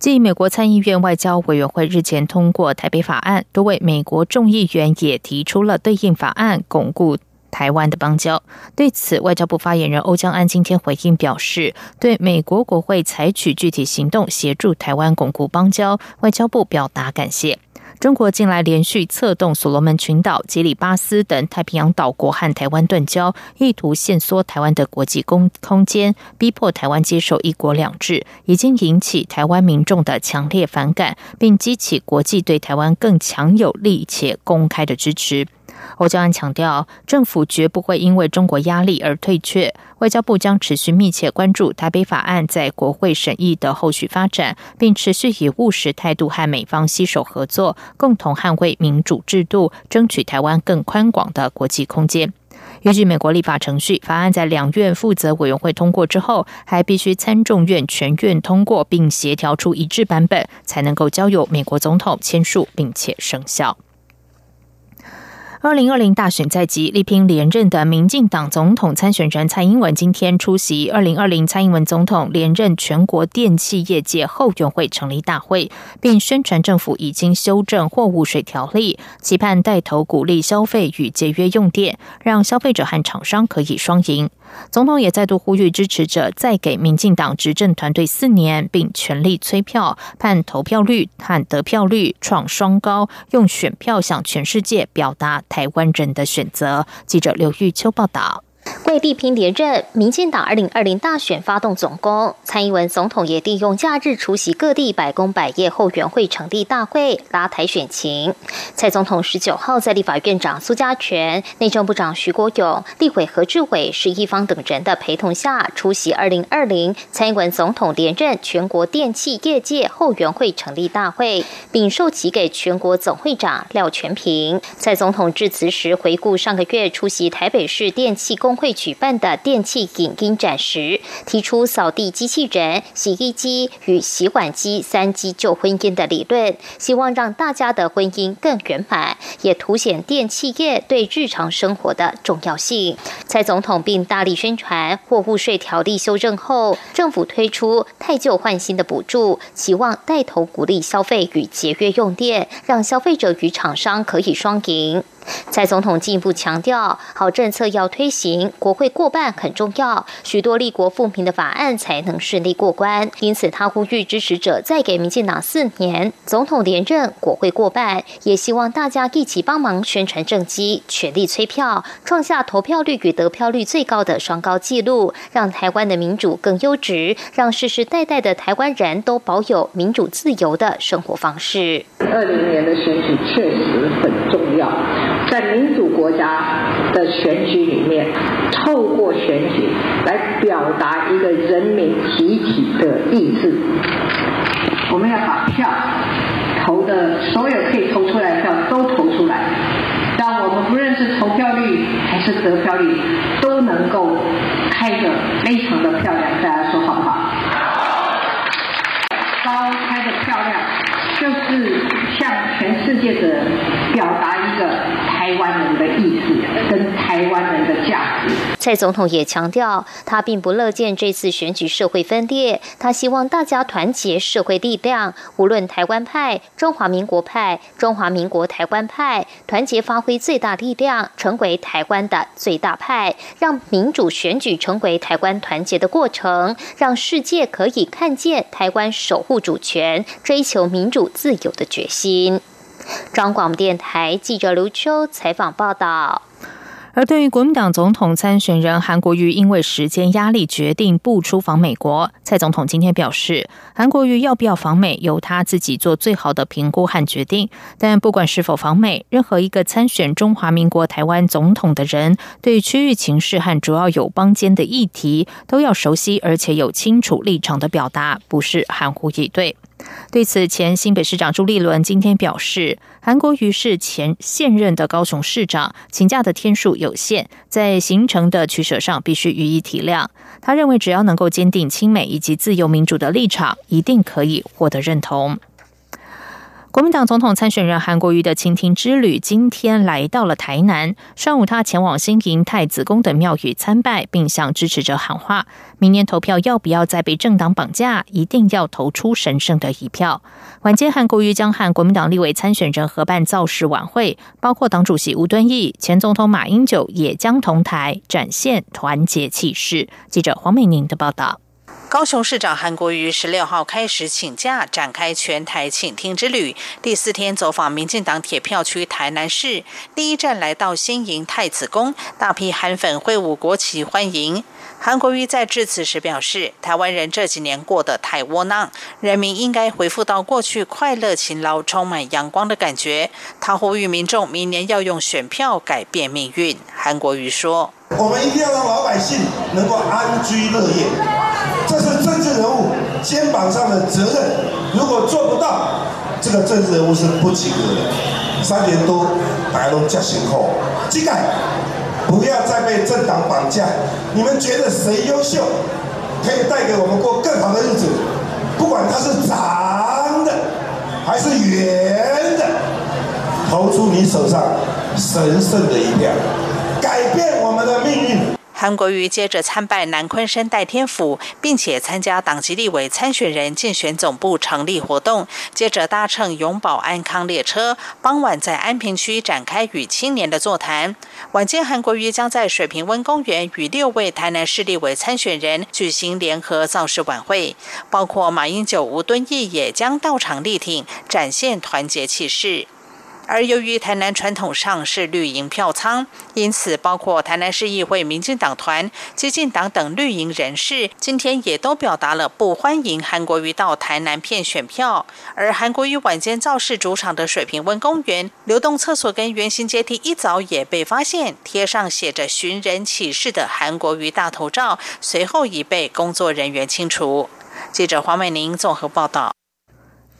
继美国参议院外交委员会日前通过台北法案，多位美国众议员也提出了对应法案，巩固台湾的邦交。对此，外交部发言人欧江安今天回应表示，对美国国会采取具体行动协助台湾巩固邦交，外交部表达感谢。中国近来连续策动所罗门群岛、吉里巴斯等太平洋岛国和台湾断交，意图限缩台湾的国际空空间，逼迫台湾接受“一国两制”，已经引起台湾民众的强烈反感，并激起国际对台湾更强有力且公开的支持。欧江安强调，政府绝不会因为中国压力而退却。外交部将持续密切关注台北法案在国会审议的后续发展，并持续以务实态度和美方携手合作，共同捍卫民主制度，争取台湾更宽广的国际空间。依据美国立法程序，法案在两院负责委员会通过之后，还必须参众院全院通过，并协调出一致版本，才能够交由美国总统签署，并且生效。二零二零大选在即，力拼连任的民进党总统参选人蔡英文今天出席二零二零蔡英文总统连任全国电器业界后援会成立大会，并宣传政府已经修正货物税条例，期盼带头鼓励消费与节约用电，让消费者和厂商可以双赢。总统也再度呼吁支持者再给民进党执政团队四年，并全力催票，盼投票率和得票率创双高，用选票向全世界表达台湾人的选择。记者刘玉秋报道。为力拼连任，民进党二零二零大选发动总攻，蔡英文总统也利用假日出席各地百工百业后援会成立大会，拉台选情。蔡总统十九号在立法院长苏家全、内政部长徐国勇、立委何志伟、施一方等人的陪同下，出席二零二零蔡英文总统连任全国电器业界后援会成立大会，并授旗给全国总会长廖全平。蔡总统致辞时回顾上个月出席台北市电器工。会举办的电器影音展时，提出扫地机器人、洗衣机与洗碗机三机旧婚姻的理论，希望让大家的婚姻更圆满，也凸显电器业对日常生活的重要性。蔡总统并大力宣传货物税条例修正后，政府推出太旧换新的补助，期望带头鼓励消费与节约用电，让消费者与厂商可以双赢。蔡总统进一步强调，好政策要推行，国会过半很重要，许多立国富民的法案才能顺利过关。因此，他呼吁支持者再给民进党四年，总统连任，国会过半，也希望大家一起帮忙宣传政绩，全力催票，创下投票率与得票率最高的双高纪录，让台湾的民主更优质，让世世代代的台湾人都保有民主自由的生活方式。二零年的选举确实很重要。在民主国家的选举里面，透过选举来表达一个人民集体的意志。我们要把票投的所有可以投出来的票都投出来，让我们不论是投票率还是得票率都能够开得非常的漂亮。大家说好不好？高开的漂亮，就是向全世界的表达一个。台湾人的意识跟台湾人的价值。蔡总统也强调，他并不乐见这次选举社会分裂，他希望大家团结社会力量，无论台湾派、中华民国派、中华民国台湾派，团结发挥最大力量，成为台湾的最大派，让民主选举成为台湾团结的过程，让世界可以看见台湾守护主权、追求民主自由的决心。中广电台记者刘秋采访报道。而对于国民党总统参选人韩国瑜，因为时间压力决定不出访美国，蔡总统今天表示，韩国瑜要不要访美，由他自己做最好的评估和决定。但不管是否访美，任何一个参选中华民国台湾总统的人，对区域情势和主要友邦间的议题，都要熟悉而且有清楚立场的表达，不是含糊以对。对此，前新北市长朱立伦今天表示，韩国瑜是前现任的高雄市长，请假的天数有限，在行程的取舍上必须予以体谅。他认为，只要能够坚定亲美以及自由民主的立场，一定可以获得认同。国民党总统参选人韩国瑜的倾听之旅今天来到了台南。上午，他前往新营太子宫等庙宇参拜，并向支持者喊话：明年投票要不要再被政党绑架？一定要投出神圣的一票。晚间，韩国瑜将和国民党立委参选人合办造势晚会，包括党主席吴敦义、前总统马英九也将同台展现团结气势。记者黄美宁的报道。高雄市长韩国瑜十六号开始请假，展开全台请听之旅。第四天走访民进党铁票区台南市，第一站来到新营太子宫，大批韩粉挥舞国旗欢迎。韩国瑜在致辞时表示，台湾人这几年过得太窝囊，人民应该恢复到过去快乐、勤劳、充满阳光的感觉。他呼吁民众明年要用选票改变命运。韩国瑜说：“我们一定要让老百姓能够安居乐业。”这是政治人物肩膀上的责任，如果做不到，这个政治人物是不及格的。三年多，白龙加辛苦，乞丐不要再被政党绑架。你们觉得谁优秀，可以带给我们过更好的日子？不管他是长的还是圆的，投出你手上神圣的一票，韩国瑜接着参拜南昆山代天府，并且参加党籍立委参选人竞选总部成立活动。接着搭乘永保安康列车，傍晚在安平区展开与青年的座谈。晚间，韩国瑜将在水平温公园与六位台南市立委参选人举行联合造势晚会，包括马英九、吴敦义也将到场力挺，展现团结气势。而由于台南传统上是绿营票仓，因此包括台南市议会民进党团、激进党等绿营人士，今天也都表达了不欢迎韩国瑜到台南骗选票。而韩国瑜晚间造势主场的水平温公园流动厕所跟圆形阶梯，一早也被发现贴上写着寻人启事的韩国瑜大头照，随后已被工作人员清除。记者黄美玲综合报道。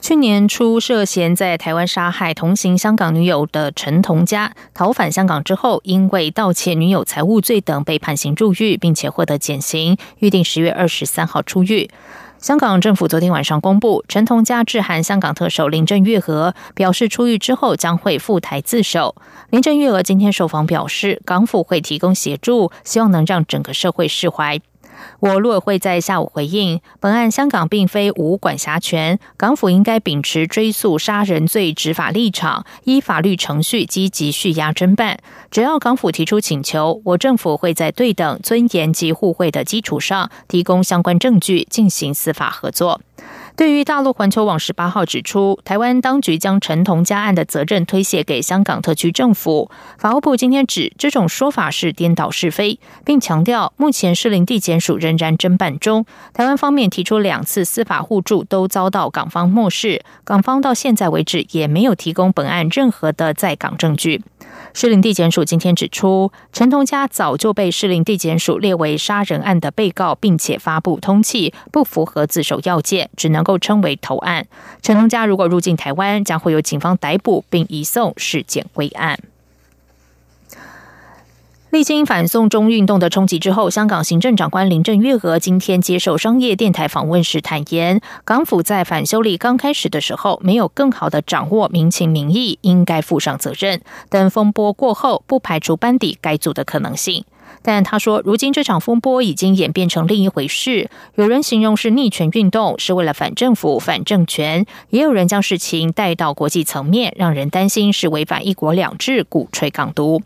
去年初涉嫌在台湾杀害同行香港女友的陈同佳逃返香港之后，因为盗窃女友财物罪等被判刑入狱，并且获得减刑，预定十月二十三号出狱。香港政府昨天晚上公布，陈同佳致函香港特首林郑月娥，表示出狱之后将会赴台自首。林郑月娥今天受访表示，港府会提供协助，希望能让整个社会释怀。我陆委会在下午回应，本案香港并非无管辖权，港府应该秉持追诉杀人罪执法立场，依法律程序积极续押侦办。只要港府提出请求，我政府会在对等、尊严及互惠的基础上，提供相关证据，进行司法合作。对于大陆环球网十八号指出，台湾当局将陈同佳案的责任推卸给香港特区政府，法务部今天指这种说法是颠倒是非，并强调目前士林地检署仍然侦办中。台湾方面提出两次司法互助都遭到港方漠视，港方到现在为止也没有提供本案任何的在港证据。士林地检署今天指出，陈同佳早就被士林地检署列为杀人案的被告，并且发布通缉，不符合自首要件，只能够称为投案。陈同佳如果入境台湾，将会有警方逮捕并移送事件归案。历经反送中运动的冲击之后，香港行政长官林郑月娥今天接受商业电台访问时坦言，港府在反修例刚开始的时候没有更好的掌握民情民意，应该负上责任。等风波过后，不排除班底改组的可能性。但他说，如今这场风波已经演变成另一回事。有人形容是逆权运动，是为了反政府、反政权；也有人将事情带到国际层面，让人担心是违反一国两制，鼓吹港独。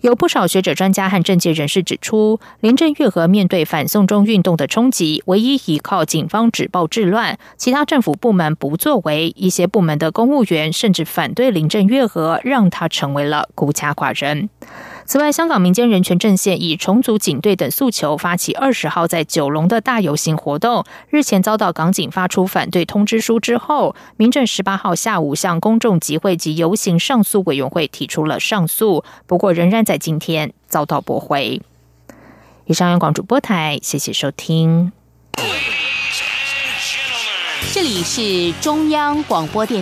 有不少学者、专家和政界人士指出，林郑月娥面对反送中运动的冲击，唯一依靠警方止暴制乱，其他政府部门不作为，一些部门的公务员甚至反对林郑月娥，让她成为了孤家寡人。此外，香港民间人权阵线以重组警队等诉求发起二十号在九龙的大游行活动，日前遭到港警发出反对通知书之后，民政十八号下午向公众集会及游行上诉委员会提出了上诉，不过仍然在今天遭到驳回。以上，央广主播台，谢谢收听。这里是中央广播电。